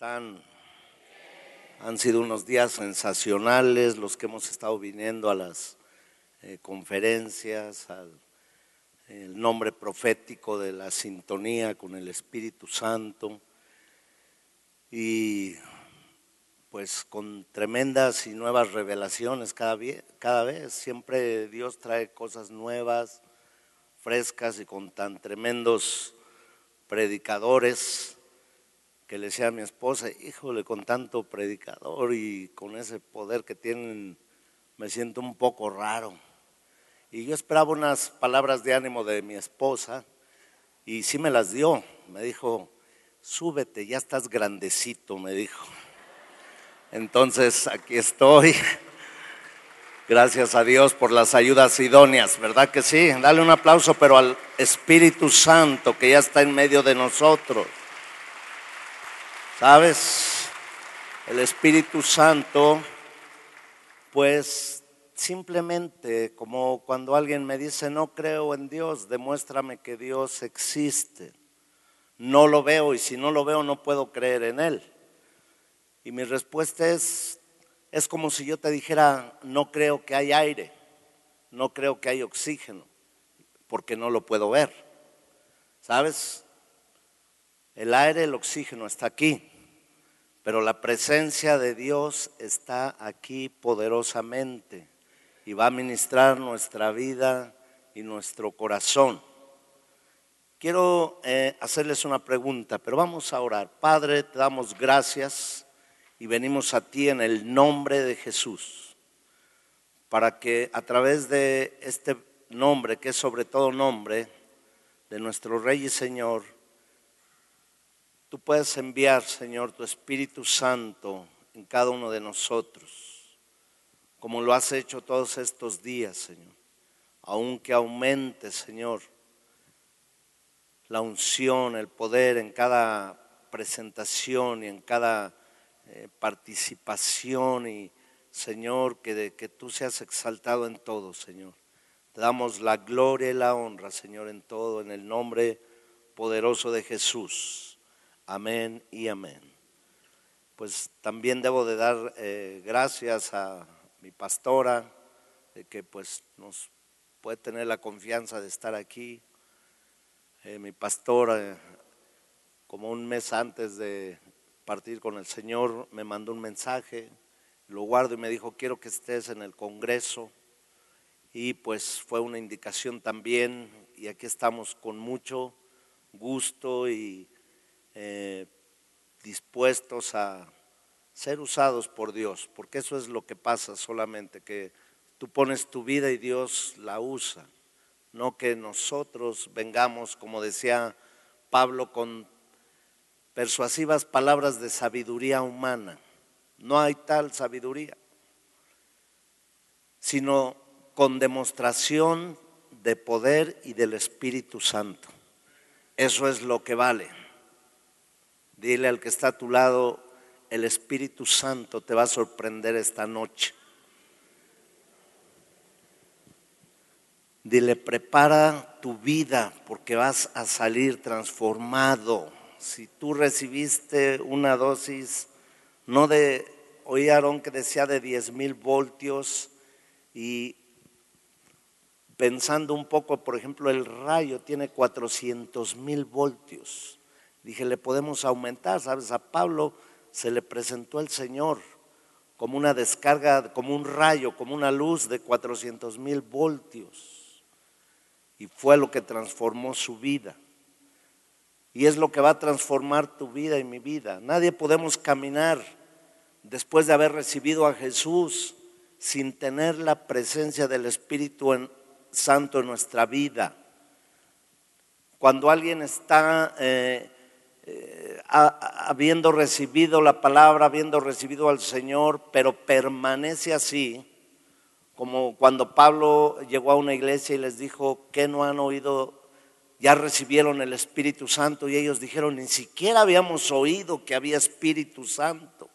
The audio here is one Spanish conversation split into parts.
Han sido unos días sensacionales los que hemos estado viniendo a las eh, conferencias, al nombre profético de la sintonía con el Espíritu Santo y pues con tremendas y nuevas revelaciones cada, cada vez. Siempre Dios trae cosas nuevas, frescas y con tan tremendos predicadores que le decía a mi esposa, híjole, con tanto predicador y con ese poder que tienen, me siento un poco raro. Y yo esperaba unas palabras de ánimo de mi esposa y sí me las dio. Me dijo, súbete, ya estás grandecito, me dijo. Entonces aquí estoy. Gracias a Dios por las ayudas idóneas, ¿verdad que sí? Dale un aplauso, pero al Espíritu Santo que ya está en medio de nosotros. ¿Sabes? El Espíritu Santo, pues simplemente como cuando alguien me dice, no creo en Dios, demuéstrame que Dios existe. No lo veo y si no lo veo no puedo creer en Él. Y mi respuesta es, es como si yo te dijera, no creo que hay aire, no creo que hay oxígeno, porque no lo puedo ver. ¿Sabes? El aire, el oxígeno está aquí, pero la presencia de Dios está aquí poderosamente y va a ministrar nuestra vida y nuestro corazón. Quiero eh, hacerles una pregunta, pero vamos a orar. Padre, te damos gracias y venimos a ti en el nombre de Jesús, para que a través de este nombre, que es sobre todo nombre, de nuestro Rey y Señor, tú puedes enviar, Señor, tu Espíritu Santo en cada uno de nosotros, como lo has hecho todos estos días, Señor. Aunque aumente, Señor, la unción, el poder en cada presentación y en cada eh, participación y, Señor, que, de, que tú seas exaltado en todo, Señor. Te damos la gloria y la honra, Señor, en todo, en el nombre poderoso de Jesús. Amén y amén. Pues también debo de dar eh, gracias a mi pastora, que pues nos puede tener la confianza de estar aquí. Eh, mi pastora, como un mes antes de partir con el Señor, me mandó un mensaje, lo guardo y me dijo, quiero que estés en el Congreso. Y pues fue una indicación también, y aquí estamos con mucho gusto y eh, dispuestos a ser usados por Dios, porque eso es lo que pasa solamente, que tú pones tu vida y Dios la usa, no que nosotros vengamos, como decía Pablo, con persuasivas palabras de sabiduría humana. No hay tal sabiduría, sino con demostración de poder y del Espíritu Santo. Eso es lo que vale. Dile al que está a tu lado, el Espíritu Santo te va a sorprender esta noche. Dile, prepara tu vida porque vas a salir transformado. Si tú recibiste una dosis, no de, oí Aarón que decía de 10 mil voltios y pensando un poco, por ejemplo, el rayo tiene 400 mil voltios. Dije, le podemos aumentar, ¿sabes? A Pablo se le presentó el Señor como una descarga, como un rayo, como una luz de 400 mil voltios. Y fue lo que transformó su vida. Y es lo que va a transformar tu vida y mi vida. Nadie podemos caminar después de haber recibido a Jesús sin tener la presencia del Espíritu Santo en nuestra vida. Cuando alguien está eh, eh, habiendo recibido la palabra, habiendo recibido al Señor, pero permanece así, como cuando Pablo llegó a una iglesia y les dijo que no han oído, ya recibieron el Espíritu Santo y ellos dijeron, ni siquiera habíamos oído que había Espíritu Santo.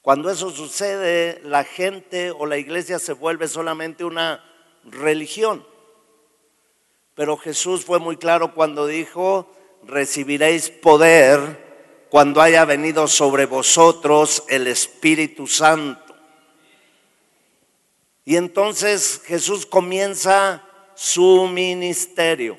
Cuando eso sucede, la gente o la iglesia se vuelve solamente una religión. Pero Jesús fue muy claro cuando dijo, recibiréis poder cuando haya venido sobre vosotros el Espíritu Santo. Y entonces Jesús comienza su ministerio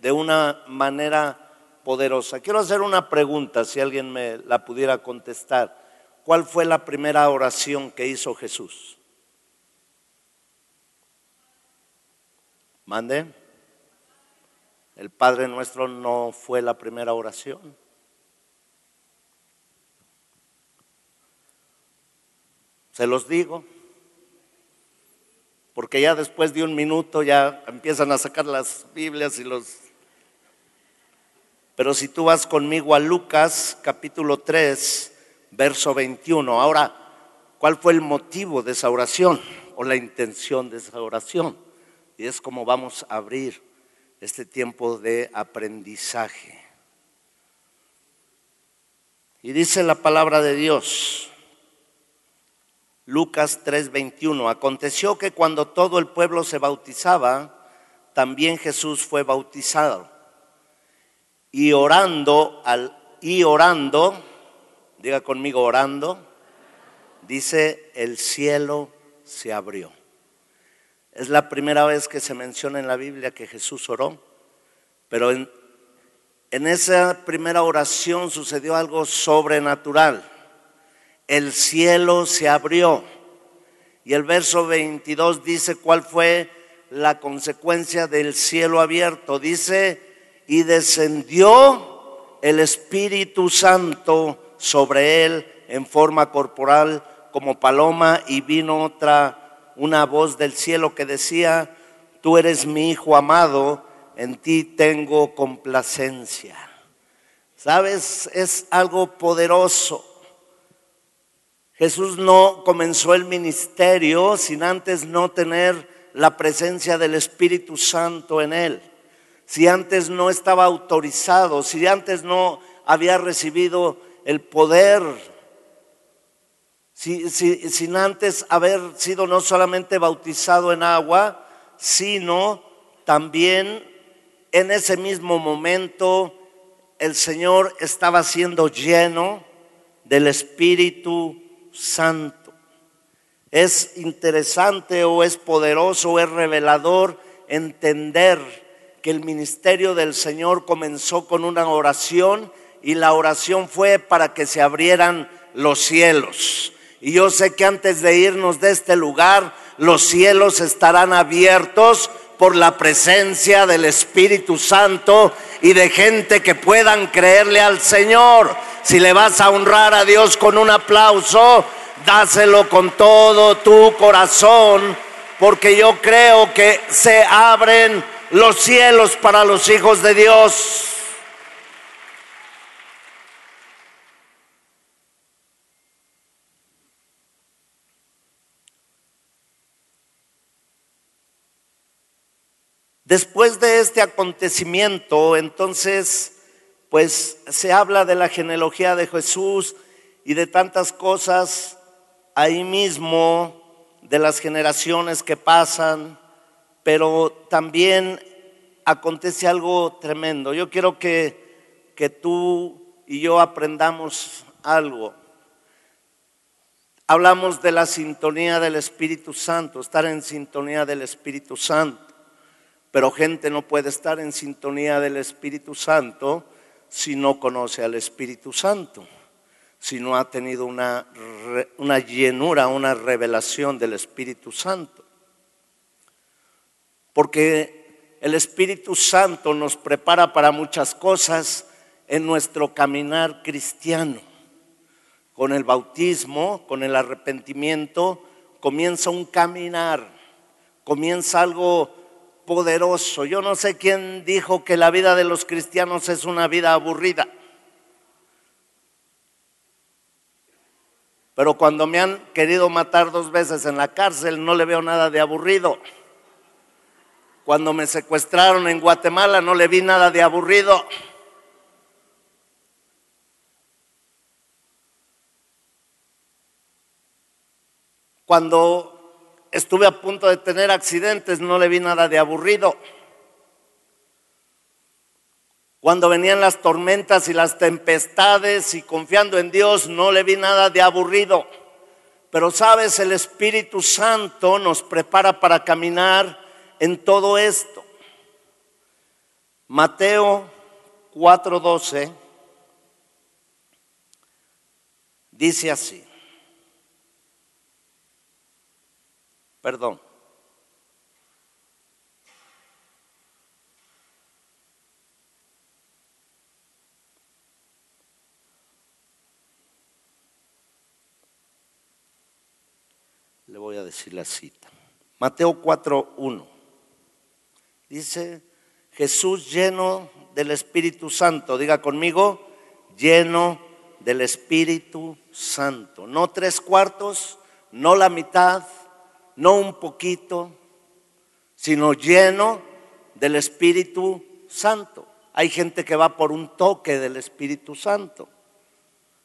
de una manera poderosa. Quiero hacer una pregunta, si alguien me la pudiera contestar. ¿Cuál fue la primera oración que hizo Jesús? Mande. El Padre nuestro no fue la primera oración. Se los digo. Porque ya después de un minuto ya empiezan a sacar las Biblias y los... Pero si tú vas conmigo a Lucas capítulo 3, verso 21, ahora, ¿cuál fue el motivo de esa oración o la intención de esa oración? Y es como vamos a abrir este tiempo de aprendizaje. Y dice la palabra de Dios, Lucas 3:21, aconteció que cuando todo el pueblo se bautizaba, también Jesús fue bautizado. Y orando y orando, diga conmigo orando, dice el cielo se abrió. Es la primera vez que se menciona en la Biblia que Jesús oró, pero en, esa primera oración sucedió algo sobrenatural el cielo se abrió. Y el verso 22 dice cuál fue la consecuencia del cielo abierto. Dice, y descendió el Espíritu Santo sobre él en forma corporal como paloma y vino otra, una voz del cielo que decía, tú eres mi Hijo amado, en ti tengo complacencia. ¿Sabes? Es algo poderoso. Jesús no comenzó el ministerio sin antes no tener la presencia del Espíritu Santo en él. Si antes no estaba autorizado, si antes no había recibido el poder, si, sin antes haber sido no solamente bautizado en agua, sino también en ese mismo momento el Señor estaba siendo lleno del Espíritu Santo. Es interesante o es poderoso o es revelador entender que el ministerio del Señor comenzó con una oración y la oración fue para que se abrieran los cielos. Y yo sé que antes de irnos de este lugar, los cielos estarán abiertos por la presencia del Espíritu Santo y de gente que puedan creerle al Señor. Si le vas a honrar a Dios con un aplauso, dáselo con todo tu corazón, porque yo creo que se abren los cielos para los hijos de Dios. Después de este acontecimiento, entonces, pues se habla de la genealogía de Jesús y de tantas cosas ahí mismo, de las generaciones que pasan, pero también acontece algo tremendo. Yo quiero que, que tú y yo aprendamos algo. Hablamos de la sintonía del Espíritu Santo, estar en sintonía del Espíritu Santo. Pero gente no puede estar en sintonía del Espíritu Santo si no conoce al Espíritu Santo, si no ha tenido una, una llenura, una revelación del Espíritu Santo. Porque el Espíritu Santo nos prepara para muchas cosas en nuestro caminar cristiano. Con el bautismo, con el arrepentimiento, comienza un caminar, comienza algo poderoso. Yo no sé quién dijo que la vida de los cristianos es una vida aburrida. Pero cuando me han querido matar dos veces en la cárcel, no le veo nada de aburrido. Cuando me secuestraron en Guatemala, no le vi nada de aburrido. Cuando estuve a punto de tener accidentes, no le vi nada de aburrido. Cuando venían las tormentas y las tempestades y confiando en Dios, no le vi nada de aburrido. Pero sabes, el Espíritu Santo nos prepara para caminar en todo esto. Mateo 4:12 dice así. Perdón. Le voy a decir la cita. Mateo 4.1. Dice, Jesús lleno del Espíritu Santo. Diga conmigo, lleno del Espíritu Santo. No tres cuartos, no la mitad, no un poquito, sino lleno del Espíritu Santo. Hay gente que va por un toque del Espíritu Santo.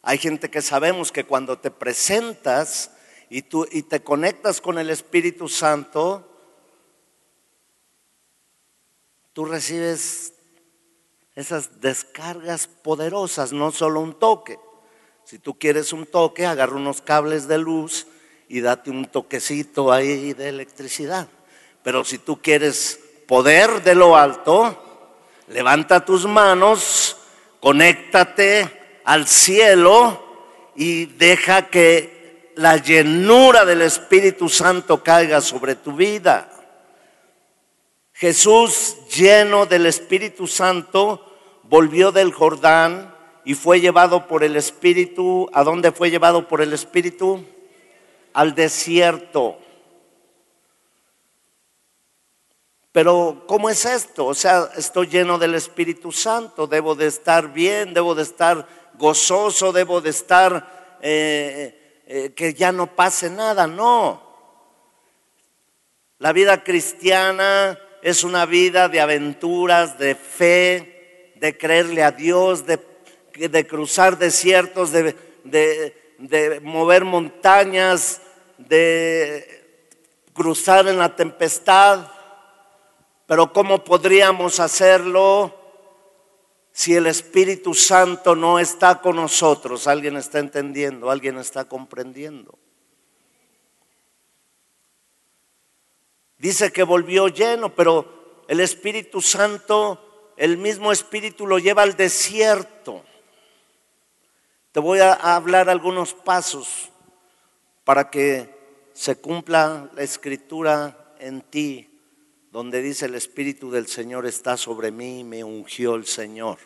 Hay gente que sabemos que cuando te presentas y, tú, y te conectas con el Espíritu Santo, tú recibes esas descargas poderosas, no solo un toque. Si tú quieres un toque, agarra unos cables de luz y date un toquecito ahí de electricidad. Pero si tú quieres poder de lo alto, levanta tus manos, conéctate al cielo y deja que la llenura del Espíritu Santo caiga sobre tu vida. Jesús, lleno del Espíritu Santo, volvió del Jordán y fue llevado por el Espíritu. ¿A dónde fue llevado por el Espíritu? Al desierto. Pero ¿cómo es esto? O sea, estoy lleno del Espíritu Santo, debo de estar bien, debo de estar gozoso, debo de estar eh, eh, que ya no pase nada, no. La vida cristiana es una vida de aventuras, de fe, de creerle a Dios, de, de cruzar desiertos, de, de mover montañas, de cruzar en la tempestad. Pero ¿cómo podríamos hacerlo si el Espíritu Santo no está con nosotros, alguien está entendiendo, alguien está comprendiendo. Dice que volvió lleno, pero el Espíritu Santo, el mismo Espíritu lo lleva al desierto. Te voy a hablar algunos pasos para que se cumpla la escritura en ti, donde dice el Espíritu del Señor está sobre mí, me ungió el Señor.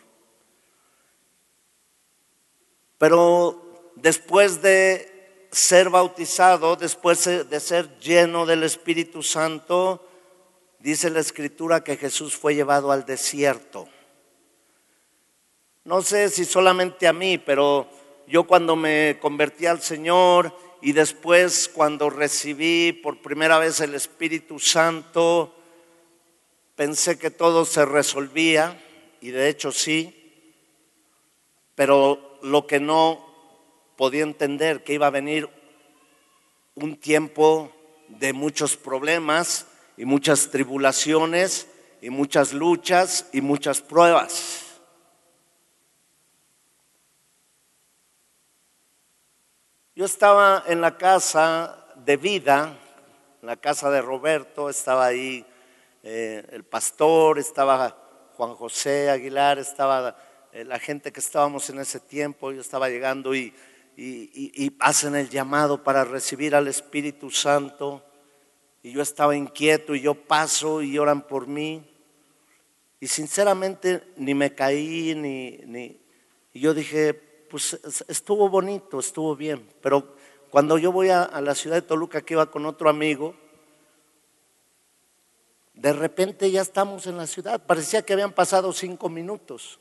Pero después de ser bautizado, después de ser lleno del Espíritu Santo, dice la Escritura que Jesús fue llevado al desierto. No sé si solamente a mí, pero yo cuando me convertí al Señor y después cuando recibí por primera vez el Espíritu Santo, pensé que todo se resolvía, y de hecho sí, pero lo que no podía entender, que iba a venir un tiempo de muchos problemas y muchas tribulaciones y muchas luchas y muchas pruebas. Yo estaba en la casa de vida, en la casa de Roberto, estaba ahí eh, el pastor, estaba Juan José Aguilar, estaba eh, la gente que estábamos en ese tiempo, yo estaba llegando y, hacen el llamado para recibir al Espíritu Santo. Y yo estaba inquieto y yo paso y oran por mí. Y sinceramente ni me caí, ni, ni yo dije, pues estuvo bonito, estuvo bien. Pero cuando yo voy a, a la ciudad de Toluca, que iba con otro amigo, de repente ya estamos en la ciudad. Parecía que habían pasado cinco minutos.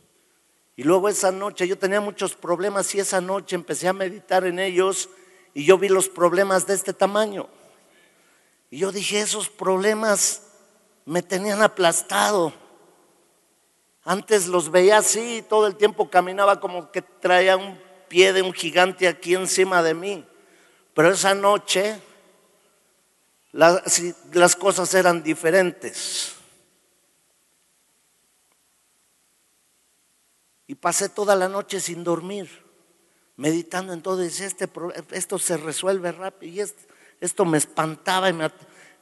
Y luego esa noche yo tenía muchos problemas y esa noche empecé a meditar en ellos y yo vi los problemas de este tamaño. Y yo dije, esos problemas me tenían aplastado. Antes los veía así y todo el tiempo caminaba como que traía un pie de un gigante aquí encima de mí. Pero esa noche las, cosas eran diferentes. Y pasé toda la noche sin dormir, meditando en todo. Y este, esto se resuelve rápido. Y esto, esto me espantaba y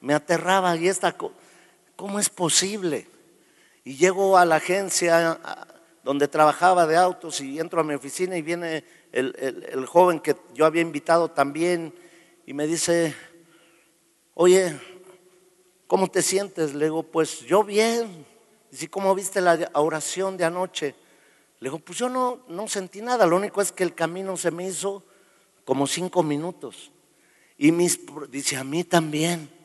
me, aterraba. Y esta, ¿cómo es posible? Y llego a la agencia donde trabajaba de autos y entro a mi oficina y viene el, joven que yo había invitado también y me dice, oye, ¿cómo te sientes? Le digo, pues yo bien. Dice, ¿cómo viste la oración de anoche? Le digo, pues yo no, no sentí nada, lo único es que el camino se me hizo como cinco minutos. Y mis, dice, a mí también.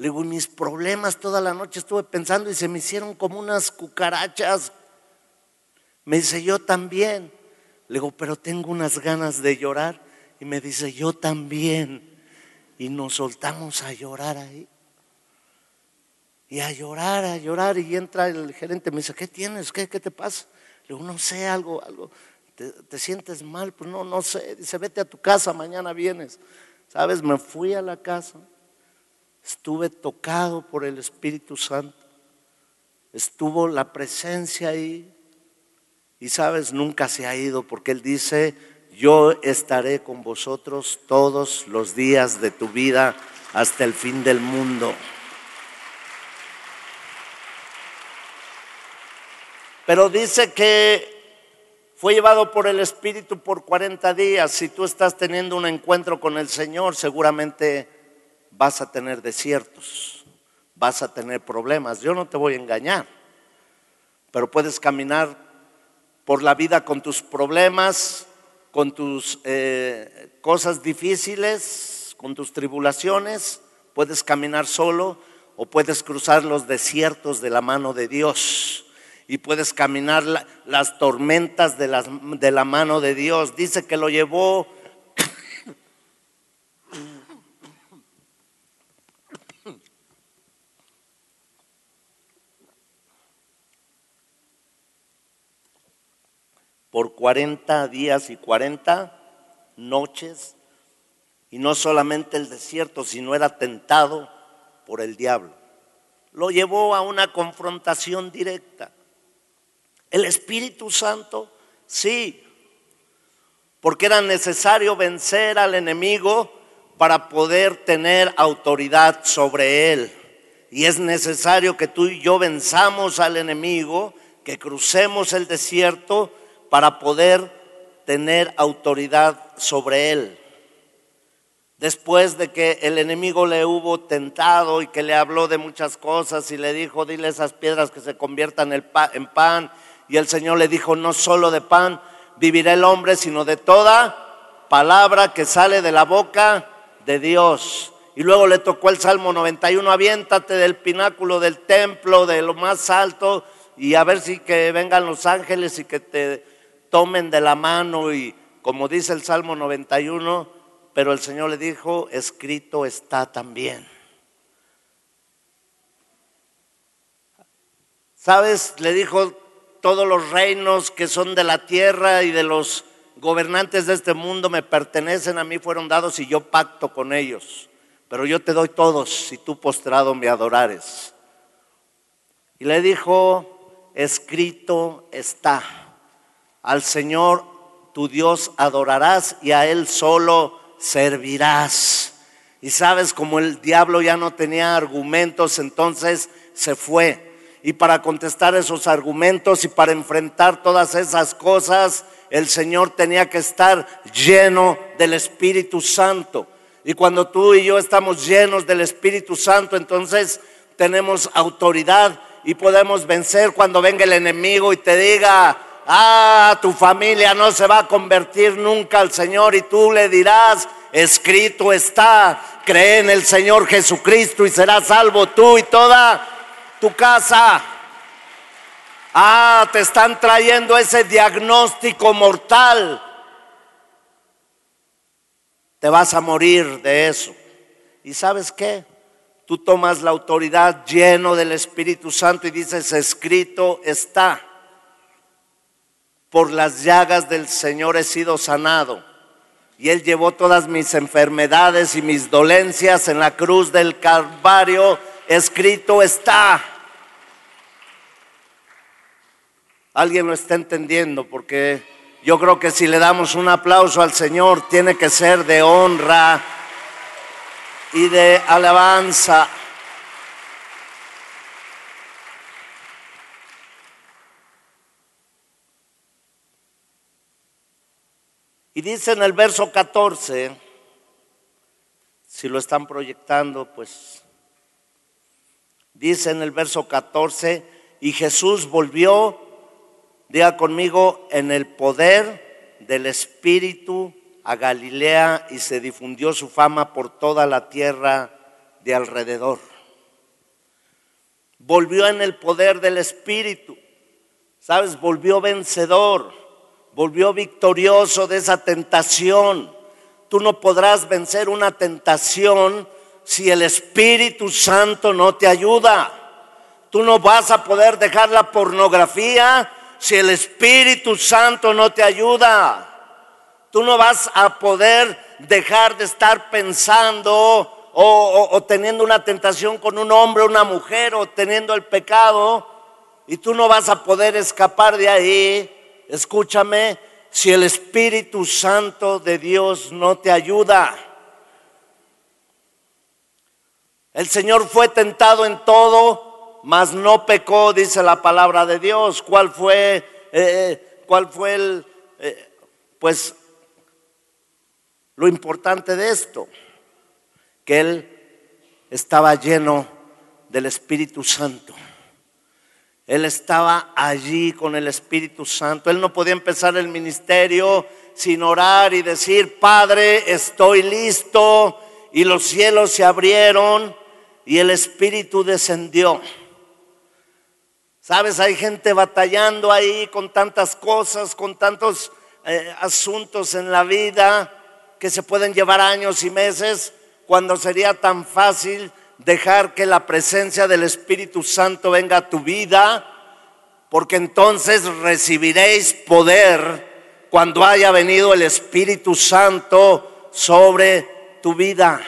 Le digo, mis problemas toda la noche estuve pensando y se me hicieron como unas cucarachas. Me dice, yo también. Le digo, pero tengo unas ganas de llorar. Y me dice, yo también. Y nos soltamos a llorar ahí. Y a llorar, a llorar. Y entra el gerente, me dice, ¿qué tienes? ¿Qué, qué te pasa? Le digo, no sé, algo, algo. ¿Te, ¿Te, sientes mal? Pues no, no sé. Dice, vete a tu casa, mañana vienes. ¿Sabes? Me fui a la casa. Estuve tocado por el Espíritu Santo. Estuvo la presencia ahí. Y sabes, nunca se ha ido porque Él dice, yo estaré con vosotros todos los días de tu vida hasta el fin del mundo. Pero dice que fue llevado por el Espíritu por 40 días. Si tú estás teniendo un encuentro con el Señor, seguramente vas a tener desiertos, vas a tener problemas. Yo no te voy a engañar, pero puedes caminar por la vida con tus problemas, con tus eh, cosas difíciles, con tus tribulaciones. Puedes caminar solo o puedes cruzar los desiertos de la mano de Dios y puedes caminar las tormentas de, de la mano de Dios. Dice que lo llevó por 40 días y 40 noches, y no solamente el desierto, sino era tentado por el diablo. Lo llevó a una confrontación directa. El Espíritu Santo, sí, porque era necesario vencer al enemigo para poder tener autoridad sobre él. Y es necesario que tú y yo venzamos al enemigo, que crucemos el desierto para poder tener autoridad sobre él. Después de que el enemigo le hubo tentado y que le habló de muchas cosas y le dijo, dile esas piedras que se conviertan en pan. Y el Señor le dijo, no solo de pan vivirá el hombre, sino de toda palabra que sale de la boca de Dios. Y luego le tocó el Salmo 91, aviéntate del pináculo del templo, de lo más alto, y a ver si que vengan los ángeles y que te tomen de la mano y como dice el Salmo 91, pero el Señor le dijo, escrito está también. ¿Sabes? Le dijo, todos los reinos que son de la tierra y de los gobernantes de este mundo me pertenecen, a mí fueron dados y yo pacto con ellos. Pero yo te doy todos si tú postrado me adorares. Y le dijo, escrito está. Al Señor tu Dios adorarás y a Él solo servirás. Y sabes, como el diablo ya no tenía argumentos, entonces se fue. Y para contestar esos argumentos y para enfrentar todas esas cosas, el Señor tenía que estar lleno del Espíritu Santo. Y cuando tú y yo estamos llenos del Espíritu Santo, entonces tenemos autoridad y podemos vencer cuando venga el enemigo y te diga, ah, tu familia no se va a convertir nunca al Señor y tú le dirás, escrito está, cree en el Señor Jesucristo y serás salvo tú y toda tu casa. Ah, te están trayendo ese diagnóstico mortal. Te vas a morir de eso. ¿Y sabes qué? Tú tomas la autoridad lleno del Espíritu Santo y dices, escrito está por las llagas del Señor he sido sanado. Y Él llevó todas mis enfermedades y mis dolencias en la cruz del Calvario. Escrito está. Alguien lo está entendiendo porque yo creo que si le damos un aplauso al Señor tiene que ser de honra y de alabanza. Y dice en el verso 14, si lo están proyectando, pues dice en el verso 14, y Jesús volvió, diga conmigo, en el poder del Espíritu a Galilea y se difundió su fama por toda la tierra de alrededor. Volvió en el poder del Espíritu, ¿sabes? Volvió vencedor, volvió victorioso de esa tentación. Tú no podrás vencer una tentación si el Espíritu Santo no te ayuda. Tú no vas a poder dejar la pornografía si el Espíritu Santo no te ayuda. Tú no vas a poder dejar de estar pensando o, teniendo una tentación con un hombre, una mujer, o teniendo el pecado, y tú no vas a poder escapar de ahí. Escúchame, si el Espíritu Santo de Dios no te ayuda. El Señor fue tentado en todo, mas no pecó, dice la palabra de Dios. ¿Cuál fue, eh, eh, cuál fue el, eh, pues lo importante de esto, que él estaba lleno del Espíritu Santo. Él estaba allí con el Espíritu Santo. Él no podía empezar el ministerio sin orar y decir, Padre, estoy listo. Y los cielos se abrieron y el Espíritu descendió. Sabes, hay gente batallando ahí con tantas cosas, con tantos eh, asuntos en la vida que se pueden llevar años y meses, cuando sería tan fácil dejar que la presencia del Espíritu Santo venga a tu vida, porque entonces recibiréis poder cuando haya venido el Espíritu Santo sobre tu vida.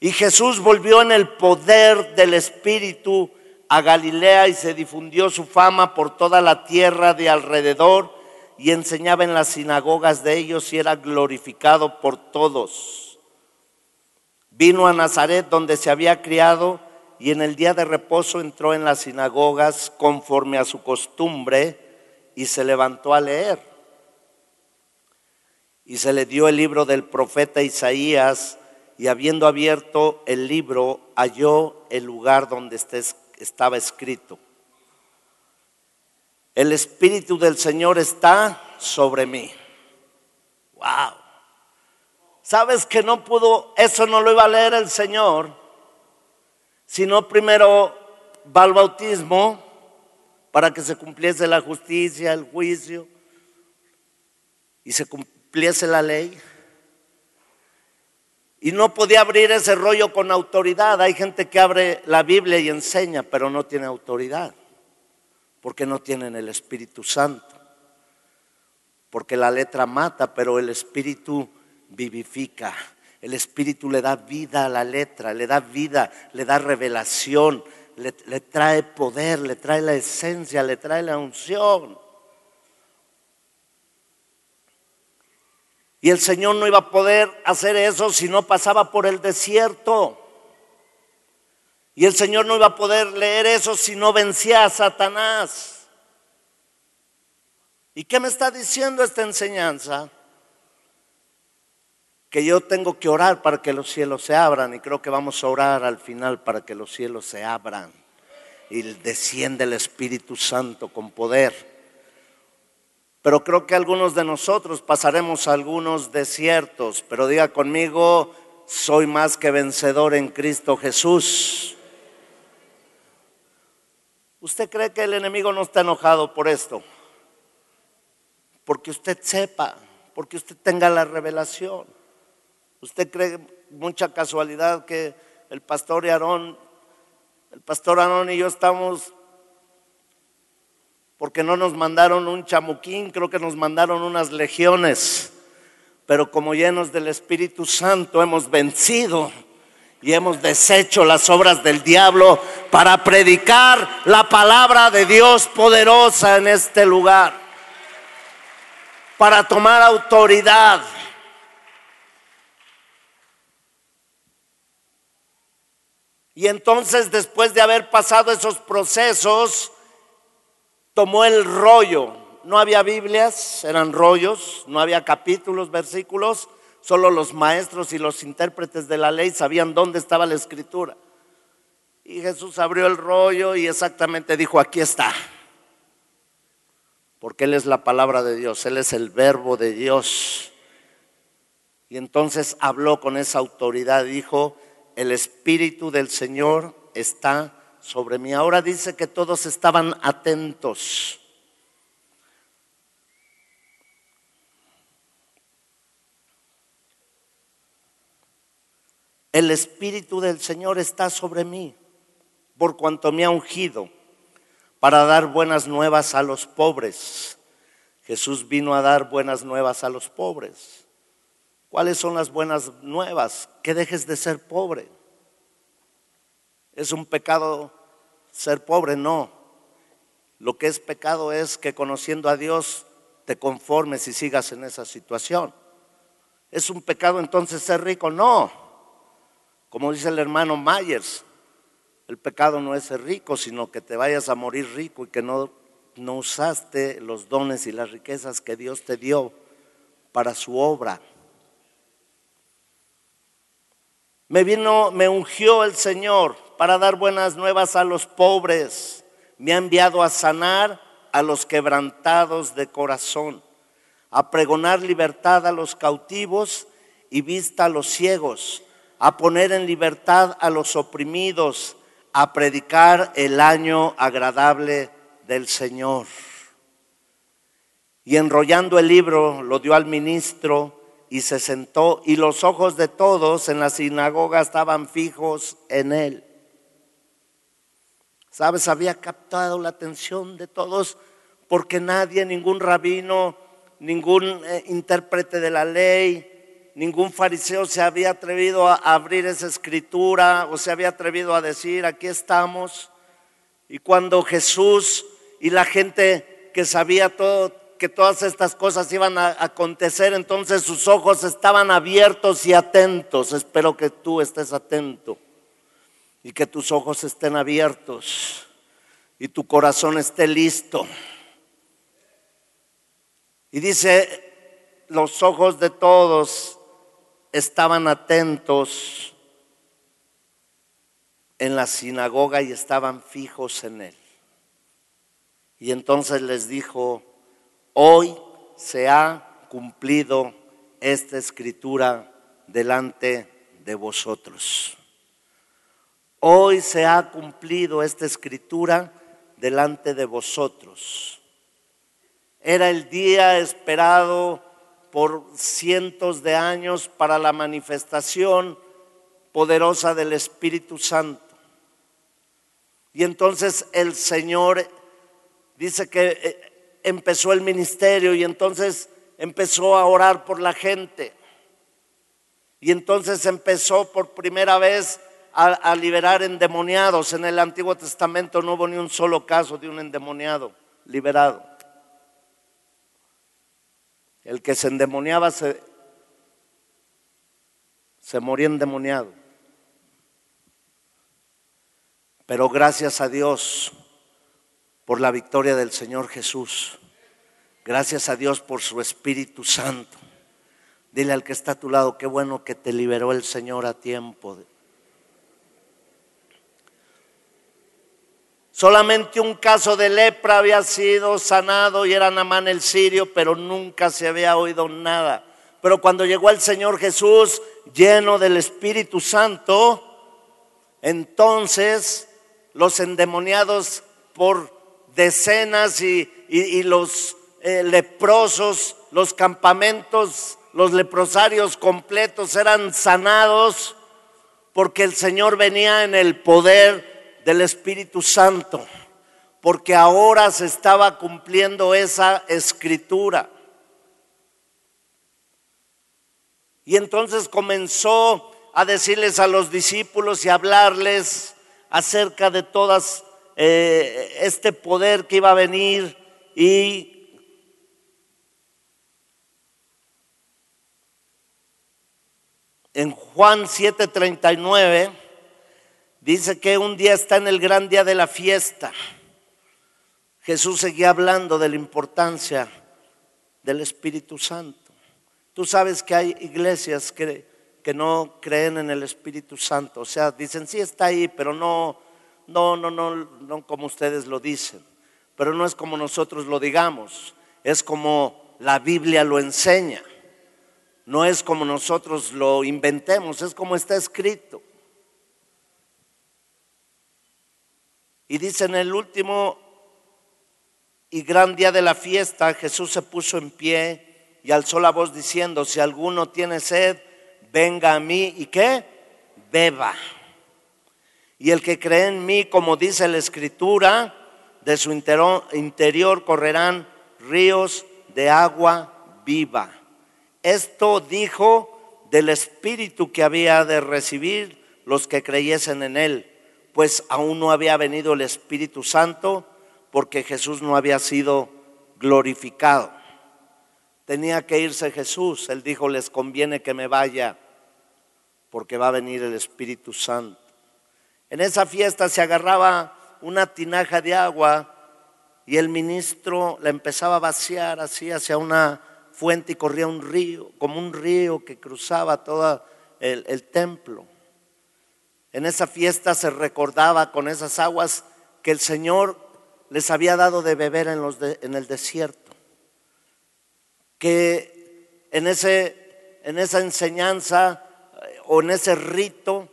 Y Jesús volvió en el poder del Espíritu a Galilea y se difundió su fama por toda la tierra de alrededor y enseñaba en las sinagogas de ellos y era glorificado por todos. Vino a Nazaret donde se había criado y en el día de reposo entró en las sinagogas conforme a su costumbre y se levantó a leer. Y se le dio el libro del profeta Isaías y habiendo abierto el libro halló el lugar donde estaba escrito el Espíritu del Señor está sobre mí. Wow. ¿Sabes que no pudo, eso no lo iba a leer el Señor, sino primero va al bautismo para que se cumpliese la justicia, el juicio y se cumpliese la ley. Y no podía abrir ese rollo con autoridad. Hay gente que abre la Biblia y enseña, pero no tiene autoridad porque no tienen el Espíritu Santo. Porque la letra mata, pero el Espíritu vivifica. El Espíritu le da vida a la letra, le da vida, le da revelación, le, trae poder, le trae la esencia, le trae la unción. Y el Señor no iba a poder hacer eso si no pasaba por el desierto. Y el Señor no iba a poder leer eso si no vencía a Satanás. ¿Y qué me está diciendo esta enseñanza? Que yo tengo que orar para que los cielos se abran y creo que vamos a orar al final para que los cielos se abran y desciende el Espíritu Santo con poder. Pero creo que algunos de nosotros pasaremos algunos desiertos, pero diga conmigo, soy más que vencedor en Cristo Jesús. ¿Usted cree que el enemigo no está enojado por esto? Porque usted sepa, porque usted tenga la revelación. ¿Usted cree mucha casualidad que el pastor Aarón, el pastor Aarón y yo estamos, porque no nos mandaron un chamuquín, creo que nos mandaron unas legiones, pero como llenos del Espíritu Santo hemos vencido y hemos deshecho las obras del diablo para predicar la palabra de Dios poderosa en este lugar, para tomar autoridad. Y entonces después de haber pasado esos procesos, tomó el rollo. No había Biblias, eran rollos, no había capítulos, versículos, solo los maestros y los intérpretes de la ley sabían dónde estaba la escritura. Y Jesús abrió el rollo y exactamente dijo, aquí está. Porque Él es la palabra de Dios, Él es el verbo de Dios. Y entonces habló con esa autoridad, dijo, el Espíritu del Señor está sobre mí. Ahora dice que todos estaban atentos. El Espíritu del Señor está sobre mí, por cuanto me ha ungido para dar buenas nuevas a los pobres. Jesús vino a dar buenas nuevas a los pobres. ¿Cuáles son las buenas nuevas? Que dejes de ser pobre. ¿Es un pecado ser pobre? No. Lo que es pecado es que conociendo a Dios te conformes y sigas en esa situación. ¿Es un pecado entonces ser rico? No. Como dice el hermano Myers, el pecado no es ser rico, sino que te vayas a morir rico y que no, no usaste los dones y las riquezas que Dios te dio para su obra. Me vino, me ungió el Señor para dar buenas nuevas a los pobres. Me ha enviado a sanar a los quebrantados de corazón, a pregonar libertad a los cautivos y vista a los ciegos, a poner en libertad a los oprimidos, a predicar el año agradable del Señor. Y enrollando el libro lo dio al ministro y se sentó y los ojos de todos en la sinagoga estaban fijos en él. ¿Sabes? Había captado la atención de todos porque nadie, ningún rabino, ningún eh, intérprete de la ley, ningún fariseo se había atrevido a abrir esa escritura o se había atrevido a decir, aquí estamos. Y cuando Jesús y la gente que sabía todo, que todas estas cosas iban a acontecer, entonces sus ojos estaban abiertos y atentos. Espero que tú estés atento y que tus ojos estén abiertos y tu corazón esté listo. Y dice, los ojos de todos estaban atentos en la sinagoga y estaban fijos en él. Y entonces les dijo, Hoy se ha cumplido esta escritura delante de vosotros. Hoy se ha cumplido esta escritura delante de vosotros. Era el día esperado por cientos de años para la manifestación poderosa del Espíritu Santo. Y entonces el Señor dice que eh, empezó el ministerio y entonces empezó a orar por la gente. Y entonces empezó por primera vez a, liberar endemoniados. En el Antiguo Testamento no hubo ni un solo caso de un endemoniado liberado. El que se endemoniaba se, se moría endemoniado. Pero gracias a Dios por la victoria del Señor Jesús. Gracias a Dios por su Espíritu Santo. Dile al que está a tu lado, qué bueno que te liberó el Señor a tiempo. Solamente un caso de lepra había sido sanado y era Namán el sirio, pero nunca se había oído nada. Pero cuando llegó el Señor Jesús lleno del Espíritu Santo, entonces los endemoniados por decenas y, los eh, leprosos, los campamentos, los leprosarios completos eran sanados porque el Señor venía en el poder del Espíritu Santo, porque ahora se estaba cumpliendo esa escritura. Y entonces comenzó a decirles a los discípulos y hablarles acerca de todas eh, este poder que iba a venir y en Juan 7:39 dice que un día está en el gran día de la fiesta. Jesús seguía hablando de la importancia del Espíritu Santo. Tú sabes que hay iglesias que, que no creen en el Espíritu Santo. O sea, dicen, sí está ahí, pero no, no, no, no, no como ustedes lo dicen. Pero no es como nosotros lo digamos. Es como la Biblia lo enseña. No es como nosotros lo inventemos, es como está escrito. Y dice en el último y gran día de la fiesta, Jesús se puso en pie y alzó la voz diciendo, si alguno tiene sed, venga a mí y qué, beba. Y el que cree en mí, como dice la escritura, de su interior correrán ríos de agua viva. Esto dijo del Espíritu que había de recibir los que creyesen en Él, pues aún no había venido el Espíritu Santo porque Jesús no había sido glorificado. Tenía que irse Jesús. Él dijo, les conviene que me vaya porque va a venir el Espíritu Santo. En esa fiesta se agarraba una tinaja de agua y el ministro la empezaba a vaciar así hacia una fuente y corría un río, como un río que cruzaba todo el, templo. En esa fiesta se recordaba con esas aguas que el Señor les había dado de beber en, los en el desierto. Que en, ese, en esa enseñanza eh, o en ese rito,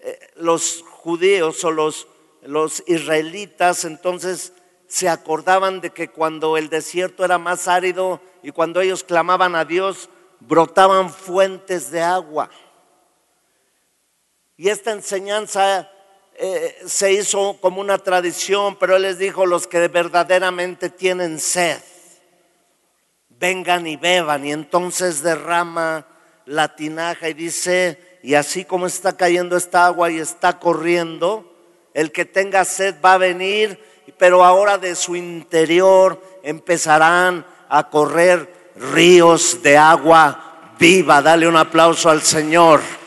eh, los judíos o los israelitas entonces se acordaban de que cuando el desierto era más árido y cuando ellos clamaban a Dios, brotaban fuentes de agua. Y esta enseñanza eh, se hizo como una tradición, pero Él les dijo, los que verdaderamente tienen sed, vengan y beban. Y entonces derrama la tinaja y dice, y así como está cayendo esta agua y está corriendo, el que tenga sed va a venir pero ahora de su interior empezarán a correr ríos de agua viva. Dale un aplauso al Señor.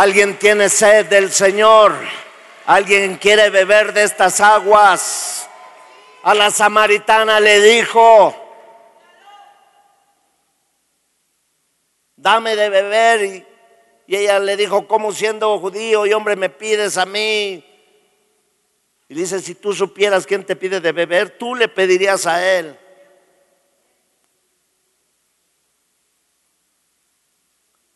Alguien tiene sed del Señor. Alguien quiere beber de estas aguas. A la samaritana le dijo, dame de beber. Y, ella le dijo, ¿cómo siendo judío y hombre me pides a mí? Y dice, si tú supieras quién te pide de beber, tú le pedirías a él.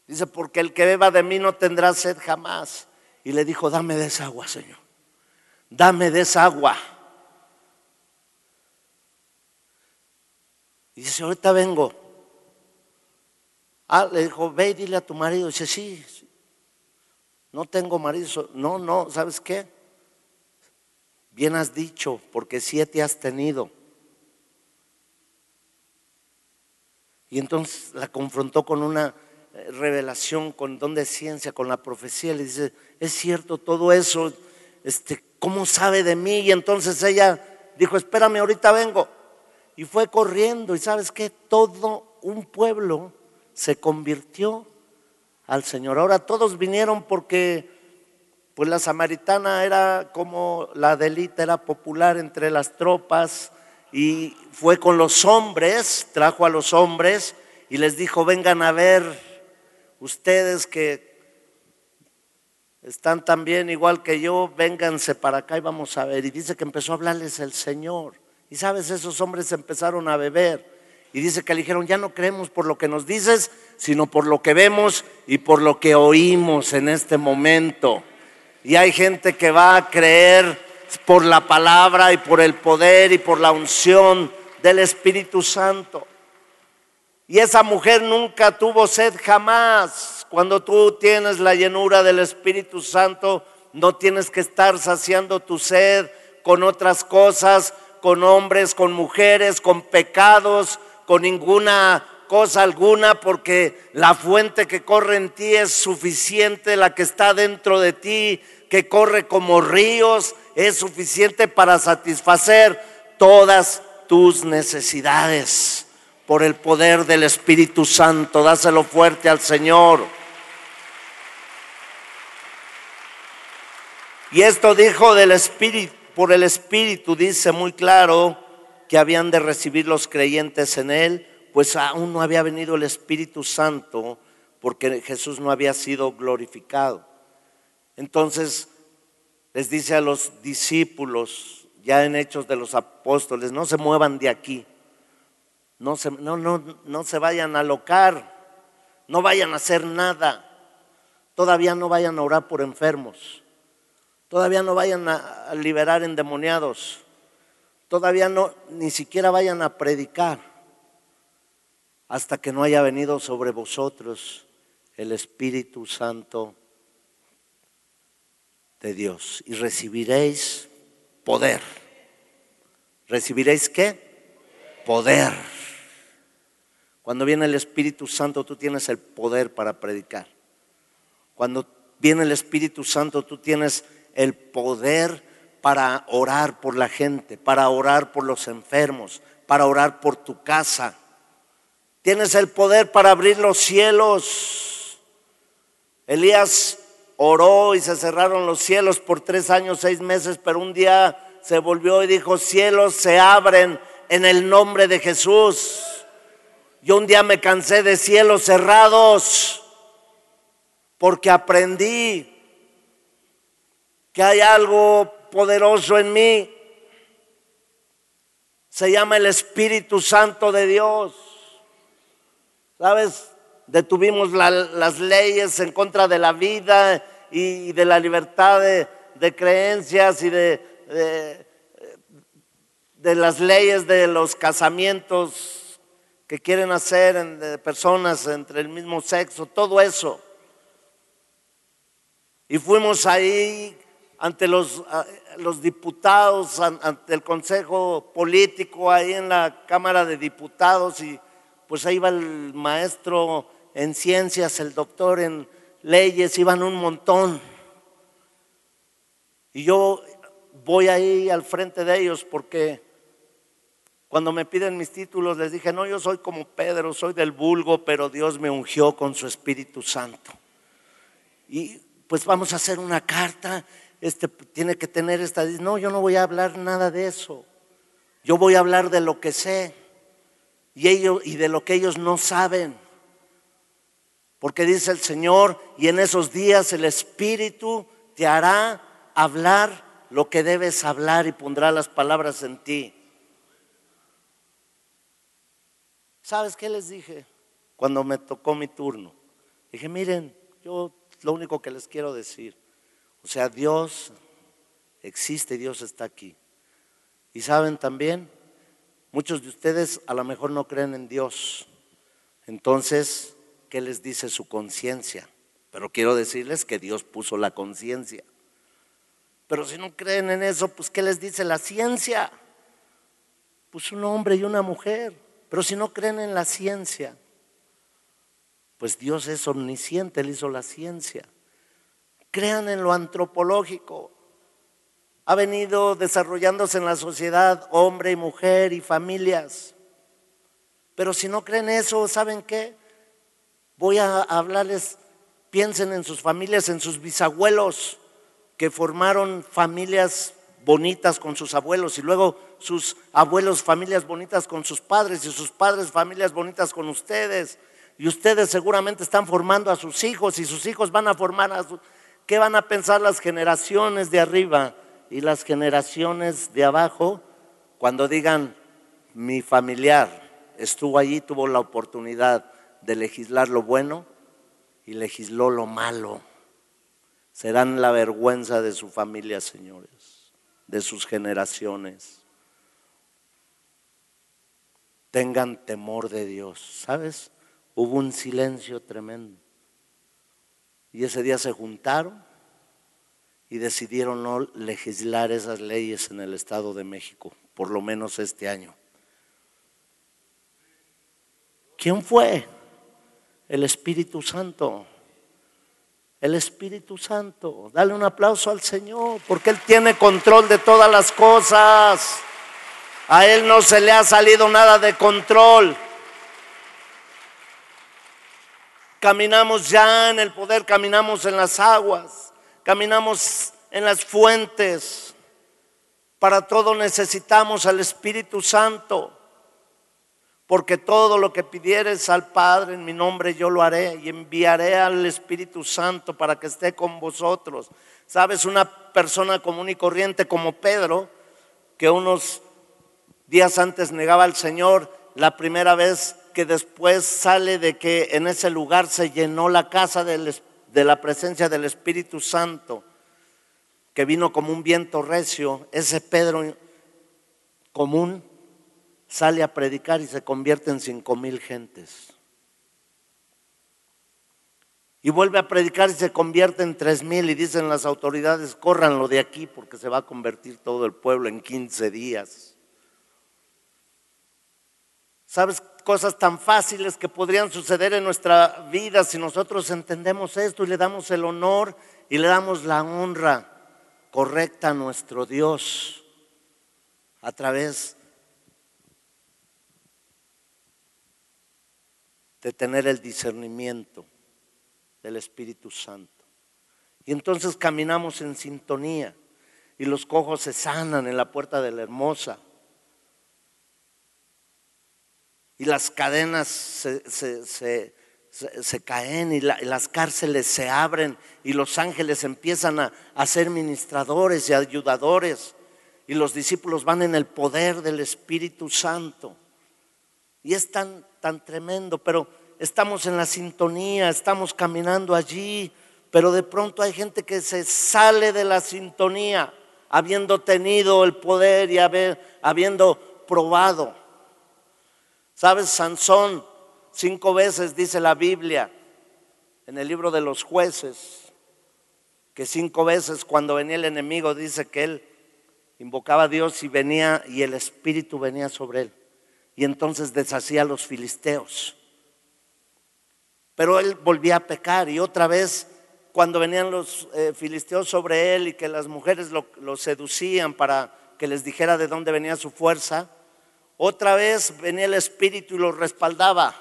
Dice, porque el que beba de mí no tendrá sed jamás. Y le dijo, dame de esa agua, Señor. Dame de esa agua. Y dice, ahorita vengo. Ah, le dijo, ve y dile a tu marido. dice, sí, no tengo marido. No, no, ¿sabes qué? Bien has dicho, porque siete has tenido. Y entonces la confrontó con una revelación, con don de ciencia, con la profecía. Le dice, es cierto todo eso, este, ¿cómo sabe de mí? Y entonces ella dijo, espérame, ahorita vengo. Y fue corriendo y sabes que todo un pueblo se convirtió al Señor. Ahora todos vinieron porque pues la samaritana era como la delita, era popular entre las tropas y fue con los hombres, trajo a los hombres y les dijo, vengan a ver ustedes que están también igual que yo, vénganse para acá y vamos a ver. Y dice que empezó a hablarles el Señor. Y sabes, esos hombres empezaron a beber. Y dice que le dijeron, ya no creemos por lo que nos dices, sino por lo que vemos y por lo que oímos en este momento. Y hay gente que va a creer por la palabra y por el poder y por la unción del Espíritu Santo. Y esa mujer nunca tuvo sed jamás. Cuando tú tienes la llenura del Espíritu Santo, no tienes que estar saciando tu sed con otras cosas, con hombres, con mujeres, con pecados, con ninguna cosa alguna porque la fuente que corre en ti es suficiente, la que está dentro de ti, que corre como ríos, es suficiente para satisfacer todas tus necesidades por el poder del Espíritu Santo. Dáselo fuerte al Señor. Y esto dijo del Espíritu, por el Espíritu, dice muy claro que habían de recibir los creyentes en Él, pues aún no había venido el Espíritu Santo porque Jesús no había sido glorificado. Entonces les dice a los discípulos, ya en Hechos de los Apóstoles, no se muevan de aquí, no se, no, no, no se vayan a alocar, no vayan a hacer nada, todavía no vayan a orar por enfermos Todavía no vayan a liberar endemoniados. Todavía no, ni siquiera vayan a predicar hasta que no haya venido sobre vosotros el Espíritu Santo de Dios. Y recibiréis poder. ¿Recibiréis qué? Poder. Cuando viene el Espíritu Santo, tú tienes el poder para predicar. Cuando viene el Espíritu Santo, tú tienes el poder para orar por la gente, para orar por los enfermos, para orar por tu casa. Tienes el poder para abrir los cielos. Elías oró y se cerraron los cielos por tres años, seis meses, pero un día se volvió y dijo, cielos se abren en el nombre de Jesús. Yo un día me cansé de cielos cerrados porque aprendí que hay algo poderoso en mí. Se llama el Espíritu Santo de Dios. ¿Sabes? Detuvimos las leyes en contra de la vida y, de la libertad de, creencias y de, de, las leyes de los casamientos que quieren hacer de personas entre el mismo sexo, todo eso. Y fuimos ahí ante los diputados, ante el Consejo Político, ahí en la Cámara de Diputados, y pues ahí iba el maestro en ciencias, el doctor en leyes, iban un montón. Y yo voy ahí al frente de ellos porque cuando me piden mis títulos les dije, no, yo soy como Pedro, soy del vulgo, pero Dios me ungió con su Espíritu Santo. Y pues vamos a hacer una carta este tiene que tener esta. No, yo no voy a hablar nada de eso. Yo voy a hablar de lo que sé y, ellos, y de lo que ellos no saben. Porque dice el Señor, y en esos días el Espíritu te hará hablar lo que debes hablar y pondrá las palabras en ti. ¿Sabes qué les dije cuando me tocó mi turno? Dije, miren, yo lo único que les quiero decir o sea, Dios existe, Dios está aquí. Y saben también, muchos de ustedes a lo mejor no creen en Dios. Entonces, ¿qué les dice su conciencia? Pero quiero decirles que Dios puso la conciencia. Pero si no creen en eso, pues ¿qué les dice la ciencia? Pues un hombre y una mujer. Pero si no creen en la ciencia, pues Dios es omnisciente, Él hizo la ciencia crean en lo antropológico. Ha venido desarrollándose en la sociedad hombre y mujer y familias. Pero si no creen eso, ¿saben qué? Voy a hablarles, piensen en sus familias, en sus bisabuelos que formaron familias bonitas con sus abuelos y luego sus abuelos familias bonitas con sus padres y sus padres familias bonitas con ustedes. Y ustedes seguramente están formando a sus hijos y sus hijos van a formar a, sus ¿Qué van a pensar las generaciones de arriba y las generaciones de abajo cuando digan, mi familiar estuvo allí, tuvo la oportunidad de legislar lo bueno y legisló lo malo? Serán la vergüenza de su familia, señores, de sus generaciones. Tengan temor de Dios. ¿Sabes? Hubo un silencio tremendo. Y ese día se juntaron y decidieron no legislar esas leyes en el Estado de México, por lo menos este año. ¿Quién fue? El Espíritu Santo. El Espíritu Santo. Dale un aplauso al Señor, porque Él tiene control de todas las cosas. A Él no se le ha salido nada de control. Caminamos ya en el poder, caminamos en las aguas, caminamos en las fuentes. Para todo necesitamos al Espíritu Santo. Porque todo lo que pidieres al Padre en mi nombre yo lo haré y enviaré al Espíritu Santo para que esté con vosotros. Sabes, una persona común y corriente como Pedro, que unos días antes negaba al Señor, la primera vez que después sale de que en ese lugar se llenó la casa de la presencia del Espíritu Santo, que vino como un viento recio, ese Pedro común sale a predicar y se convierte en cinco mil gentes. Y vuelve a predicar y se convierte en tres mil y dicen las autoridades, córranlo de aquí porque se va a convertir todo el pueblo en 15 días. ¿Sabes? Cosas tan fáciles que podrían suceder en nuestra vida si nosotros entendemos esto y le damos el honor y le damos la honra correcta a nuestro Dios a través de tener el discernimiento del Espíritu Santo. Y entonces caminamos en sintonía y los cojos se sanan en la puerta de la hermosa. Y las cadenas se, caen y, las cárceles se abren y los ángeles empiezan a, a ser ministradores y ayudadores. Y los discípulos van en el poder del Espíritu Santo. Y es tan, tan tremendo, pero estamos en la sintonía, estamos caminando allí, pero de pronto hay gente que se sale de la sintonía, habiendo tenido el poder y haber, habiendo probado. ¿Sabes? Sansón, cinco veces dice la Biblia en el libro de los jueces, que cinco veces cuando venía el enemigo dice que él invocaba a Dios y venía y el Espíritu venía sobre él y entonces deshacía a los filisteos. Pero él volvía a pecar y otra vez cuando venían los eh, filisteos sobre él y que las mujeres lo, lo seducían para que les dijera de dónde venía su fuerza, otra vez venía el Espíritu y lo respaldaba.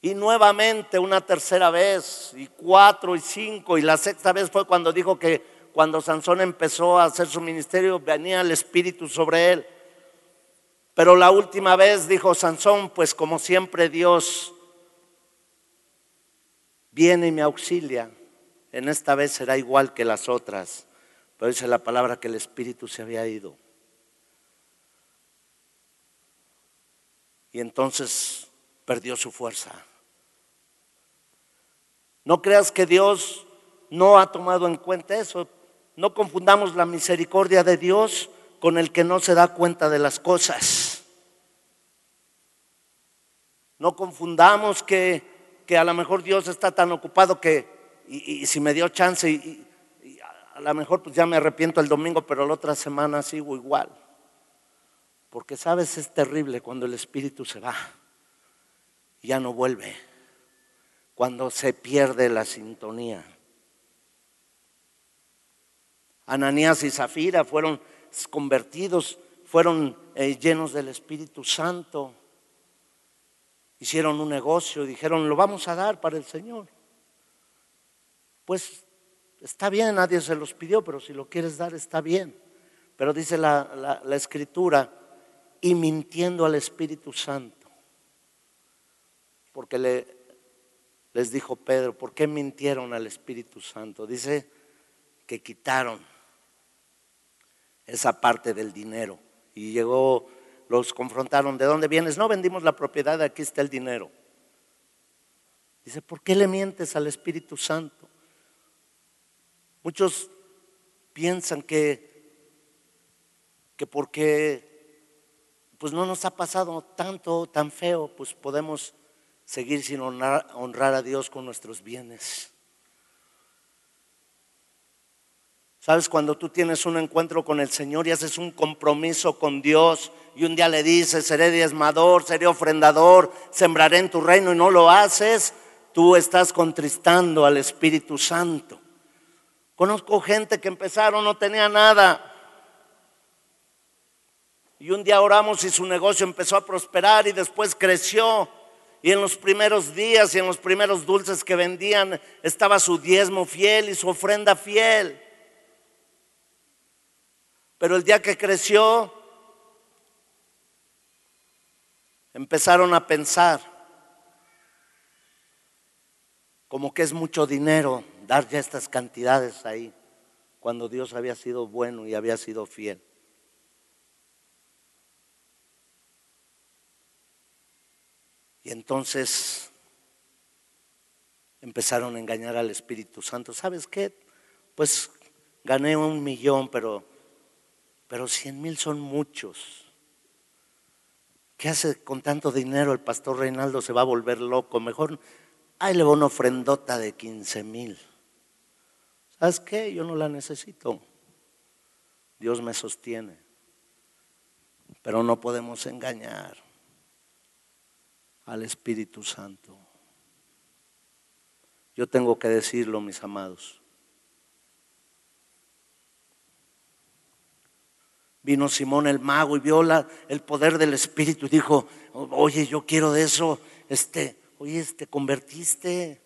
Y nuevamente una tercera vez, y cuatro y cinco, y la sexta vez fue cuando dijo que cuando Sansón empezó a hacer su ministerio venía el Espíritu sobre él. Pero la última vez dijo Sansón, pues como siempre Dios viene y me auxilia. En esta vez será igual que las otras. Pero dice la palabra que el Espíritu se había ido. Y entonces perdió su fuerza. No creas que Dios no ha tomado en cuenta eso. No confundamos la misericordia de Dios con el que no se da cuenta de las cosas. No confundamos que, que a lo mejor Dios está tan ocupado que, y, si me dio chance, y, a lo mejor pues ya me arrepiento el domingo, pero la otra semana sigo igual. Porque sabes, es terrible cuando el Espíritu se va ya no vuelve, cuando se pierde la sintonía. Ananías y Zafira fueron convertidos, fueron eh, llenos del Espíritu Santo. Hicieron un negocio, dijeron, lo vamos a dar para el Señor. Pues está bien, nadie se los pidió, pero si lo quieres dar está bien. Pero dice la, la escritura, y mintiendo al Espíritu Santo. Porque le, les dijo Pedro, ¿por qué mintieron al Espíritu Santo? Dice que quitaron esa parte del dinero. Y llegó, los confrontaron, ¿de dónde vienes? No vendimos la propiedad, aquí está el dinero. Dice, ¿por qué le mientes al Espíritu Santo? Muchos piensan que, que porque pues no nos ha pasado tanto, tan feo, pues podemos seguir sin honrar, honrar a Dios con nuestros bienes. ¿Sabes? Cuando tú tienes un encuentro con el Señor y haces un compromiso con Dios y un día le dices, seré diezmador, seré ofrendador, sembraré en tu reino y no lo haces, tú estás contristando al Espíritu Santo. Conozco gente que empezaron, no tenía nada. Y un día oramos y su negocio empezó a prosperar y después creció. Y en los primeros días y en los primeros dulces que vendían estaba su diezmo fiel y su ofrenda fiel. Pero el día que creció, empezaron a pensar como que es mucho dinero dar ya estas cantidades ahí, cuando Dios había sido bueno y había sido fiel. Y entonces empezaron a engañar al Espíritu Santo. ¿Sabes qué? Pues gané un millón, pero, pero cien mil son muchos. ¿Qué hace con tanto dinero el pastor Reinaldo? Se va a volver loco. Mejor, ahí le va una ofrendota de 15 mil. ¿Sabes qué? Yo no la necesito. Dios me sostiene. Pero no podemos engañar al Espíritu Santo. Yo tengo que decirlo, mis amados. Vino Simón el mago y vio el poder del Espíritu y dijo, oye, yo quiero de eso. Este, oye, te convertiste,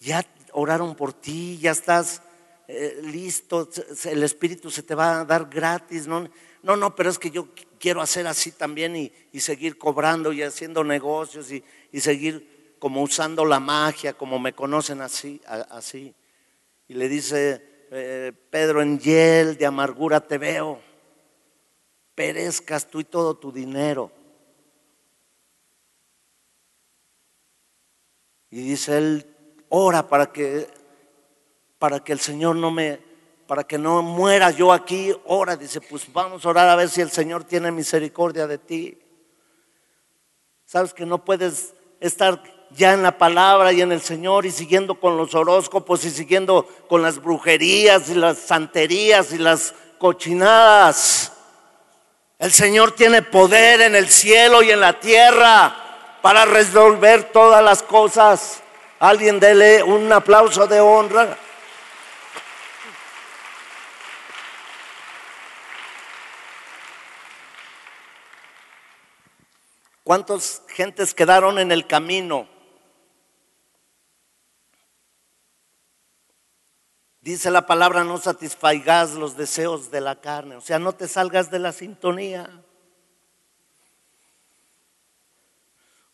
ya oraron por ti, ya estás eh, listo, el Espíritu se te va a dar gratis. No, no, no, pero es que yo quiero hacer así también y, seguir cobrando y haciendo negocios y, seguir como usando la magia, como me conocen así. así. Y le dice, eh, Pedro, en hiel de amargura te veo, perezcas tú y todo tu dinero. Y dice él, ora para que, para que el Señor no me, para que no muera yo aquí, ora, dice, pues vamos a orar a ver si el Señor tiene misericordia de ti. Sabes que no puedes estar ya en la palabra y en el Señor y siguiendo con los horóscopos y siguiendo con las brujerías y las santerías y las cochinadas. El Señor tiene poder en el cielo y en la tierra para resolver todas las cosas. Alguien dele un aplauso de honra. ¿Cuántas gentes quedaron en el camino? Dice la palabra, no satisfagas los deseos de la carne, o sea, no te salgas de la sintonía.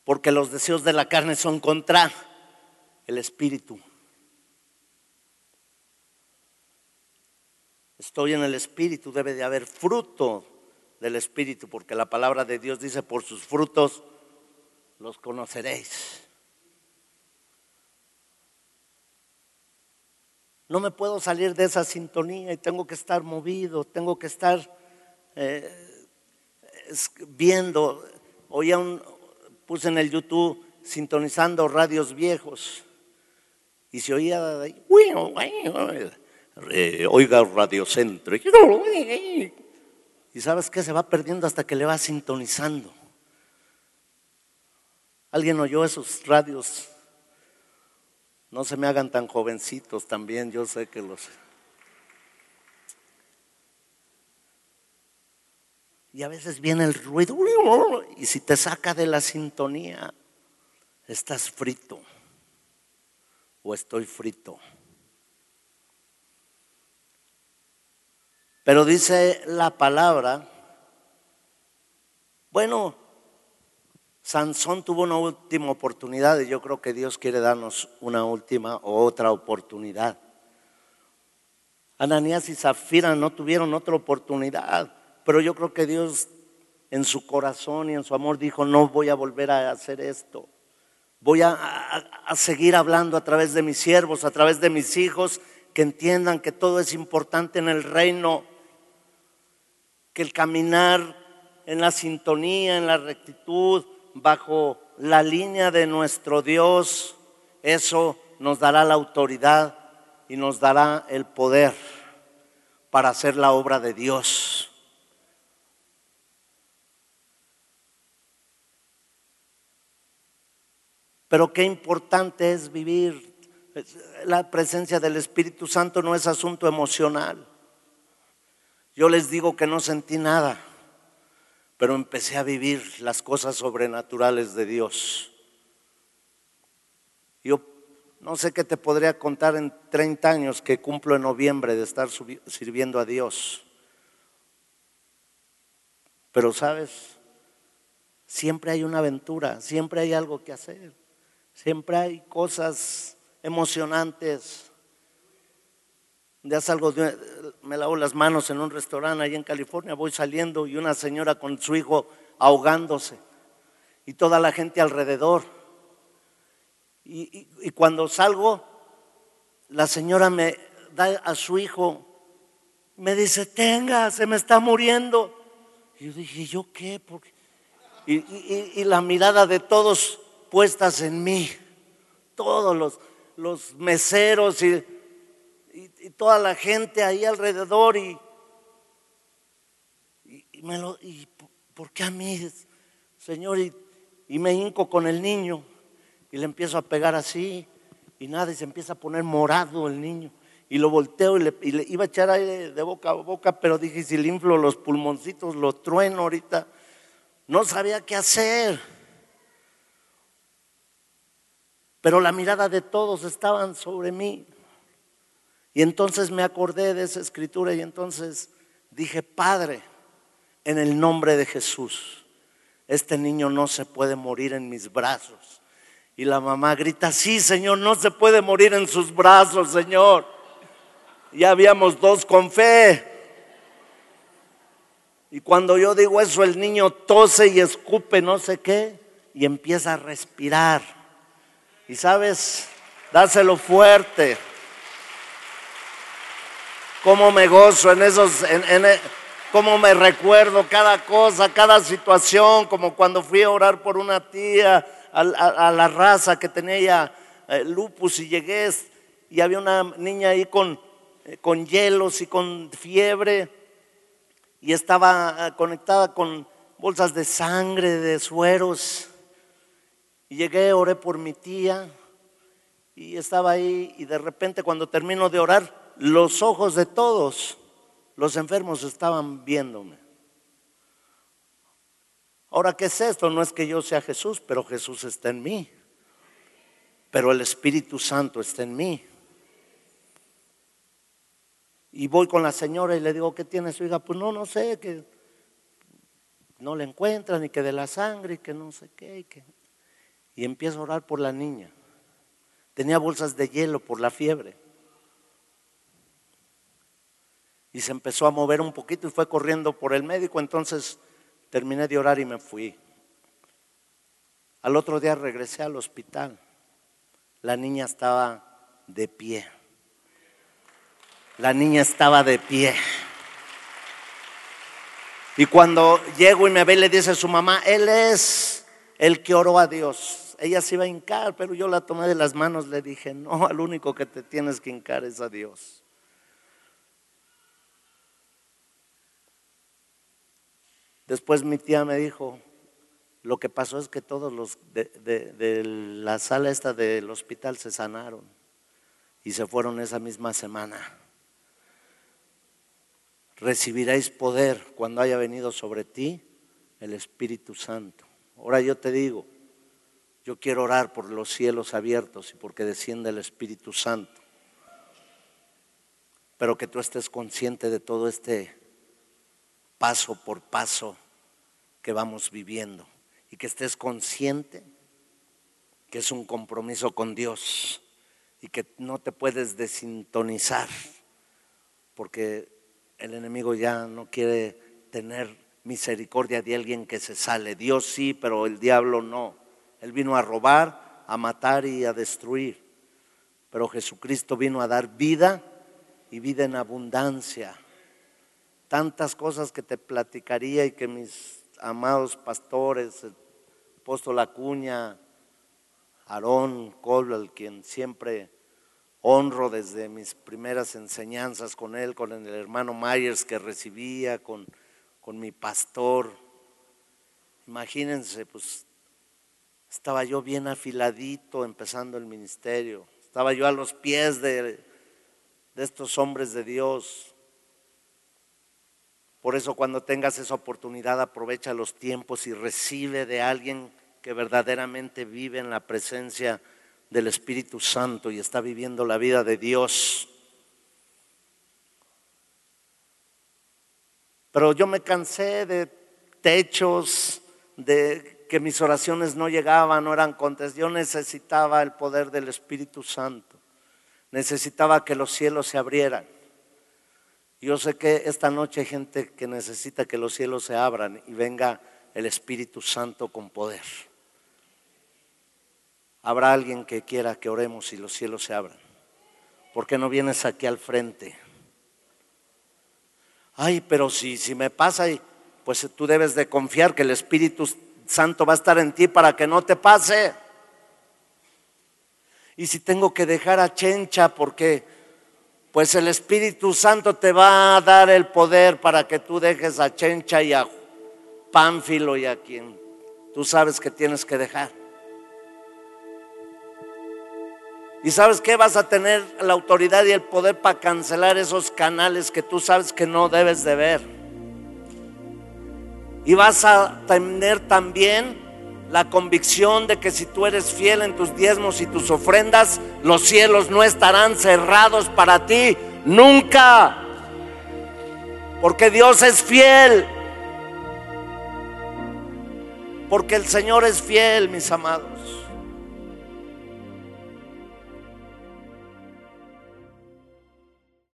Porque los deseos de la carne son contra el espíritu. Estoy en el espíritu, debe de haber fruto del Espíritu, porque la palabra de Dios dice, por sus frutos los conoceréis. No me puedo salir de esa sintonía y tengo que estar movido, tengo que estar eh, viendo. Oía un, puse en el YouTube sintonizando radios viejos y se oía ahí, oiga Radio Centro. Y sabes que se va perdiendo hasta que le va sintonizando. ¿Alguien oyó esos radios? No se me hagan tan jovencitos también, yo sé que los... Y a veces viene el ruido y si te saca de la sintonía, estás frito o estoy frito. Pero dice la palabra, bueno, Sansón tuvo una última oportunidad y yo creo que Dios quiere darnos una última o otra oportunidad. Ananías y Zafira no tuvieron otra oportunidad, pero yo creo que Dios en su corazón y en su amor dijo, no voy a volver a hacer esto. Voy a, a seguir hablando a través de mis siervos, a través de mis hijos, que entiendan que todo es importante en el reino que el caminar en la sintonía, en la rectitud, bajo la línea de nuestro Dios, eso nos dará la autoridad y nos dará el poder para hacer la obra de Dios. Pero qué importante es vivir. La presencia del Espíritu Santo no es asunto emocional. Yo les digo que no sentí nada, pero empecé a vivir las cosas sobrenaturales de Dios. Yo no sé qué te podría contar en 30 años que cumplo en noviembre de estar sirviendo a Dios. Pero sabes, siempre hay una aventura, siempre hay algo que hacer, siempre hay cosas emocionantes. Ya salgo, me lavo las manos en un restaurante ahí en California, voy saliendo y una señora con su hijo ahogándose y toda la gente alrededor. Y, cuando salgo, la señora me da a su hijo, me dice, tenga, se me está muriendo. Y yo dije, ¿yo qué? Y, y, la mirada de todos puestas en mí, todos los, los meseros y, toda la gente ahí alrededor. Y, me lo, y ¿por qué a mí, Señor? y me hinco con el niño. Y le empiezo a pegar así y nada, y se empieza a poner morado el niño. Y lo volteo y le, iba a echar aire de boca a boca, pero dije, si le inflo los pulmoncitos, lo trueno ahorita. No sabía qué hacer. Pero la mirada de todos estaban sobre mí. Y entonces me acordé de esa escritura y entonces dije, Padre, en el nombre de Jesús, este niño no se puede morir en mis brazos. Y la mamá grita, sí, Señor, no se puede morir en sus brazos, Señor. Ya habíamos dos con fe. Y cuando yo digo eso, el niño tose y escupe no sé qué y empieza a respirar. Y sabes, dáselo fuerte. Cómo me gozo en esos, en, e, cómo me recuerdo cada cosa, cada situación, como cuando fui a orar por una tía a, la raza que tenía eh, lupus y llegué y había una niña ahí con, eh, con hielos y con fiebre y estaba eh, conectada con bolsas de sangre, de sueros. Y llegué, oré por mi tía y estaba ahí y de repente cuando termino de orar, los ojos de todos los enfermos estaban viéndome. Ahora, ¿qué es esto? No es que yo sea Jesús, pero Jesús está en mí. Pero el Espíritu Santo está en mí. Y voy con la señora y le digo, ¿qué tiene su hija? Pues no, no sé, que no le encuentran y que de la sangre y que no sé qué. Y, que... y empiezo a orar por la niña. Tenía bolsas de hielo por la fiebre. Y se empezó a mover un poquito y fue corriendo por el médico. Entonces Terminé de orar y me fui. Al otro día regresé al hospital. La niña estaba de pie. La niña estaba de pie. Y cuando llego y me ve, le dice a su mamá, Él es el que oró a Dios. Ella se iba a hincar, pero yo la tomé de las manos, le dije, no, al único que te tienes que hincar es a Dios. Después mi tía me dijo, lo que pasó es que todos los de, la sala esta del hospital se sanaron y se fueron esa misma semana. Recibiréis poder cuando haya venido sobre ti el Espíritu Santo. Ahora yo te digo, yo quiero orar por los cielos abiertos y porque descienda el Espíritu Santo. Pero que tú estés consciente de todo este paso por paso que vamos viviendo y que estés consciente que es un compromiso con Dios y que no te puedes desintonizar porque el enemigo ya no quiere tener misericordia de alguien que se sale. Dios sí, pero el diablo no. Él vino a robar, a matar y a destruir. Pero Jesucristo vino a dar vida y vida en abundancia tantas cosas que te platicaría y que mis amados pastores, el apóstol Acuña, Aarón, Colwell, quien siempre honro desde mis primeras enseñanzas con él, con el hermano Myers que recibía, con, con mi pastor. Imagínense, pues estaba yo bien afiladito empezando el ministerio, estaba yo a los pies de, de estos hombres de Dios. Por eso cuando tengas esa oportunidad aprovecha los tiempos y recibe de alguien que verdaderamente vive en la presencia del Espíritu Santo y está viviendo la vida de Dios. Pero yo me cansé de techos, de que mis oraciones no llegaban, no eran contestadas. Yo necesitaba el poder del Espíritu Santo. Necesitaba que los cielos se abrieran. Yo sé que esta noche hay gente que necesita que los cielos se abran y venga el Espíritu Santo con poder. Habrá alguien que quiera que oremos y los cielos se abran. ¿Por qué no vienes aquí al frente? Ay, pero si, si me pasa, pues tú debes de confiar que el Espíritu Santo va a estar en ti para que no te pase. Y si tengo que dejar a Chencha porque pues el Espíritu Santo te va a dar el poder para que tú dejes a Chencha y a Pánfilo y a quien tú sabes que tienes que dejar. Y sabes que vas a tener la autoridad y el poder para cancelar esos canales que tú sabes que no debes de ver. Y vas a tener también la convicción de que si tú eres fiel en tus diezmos y tus ofrendas, los cielos no estarán cerrados para ti nunca. Porque Dios es fiel. Porque el Señor es fiel, mis amados.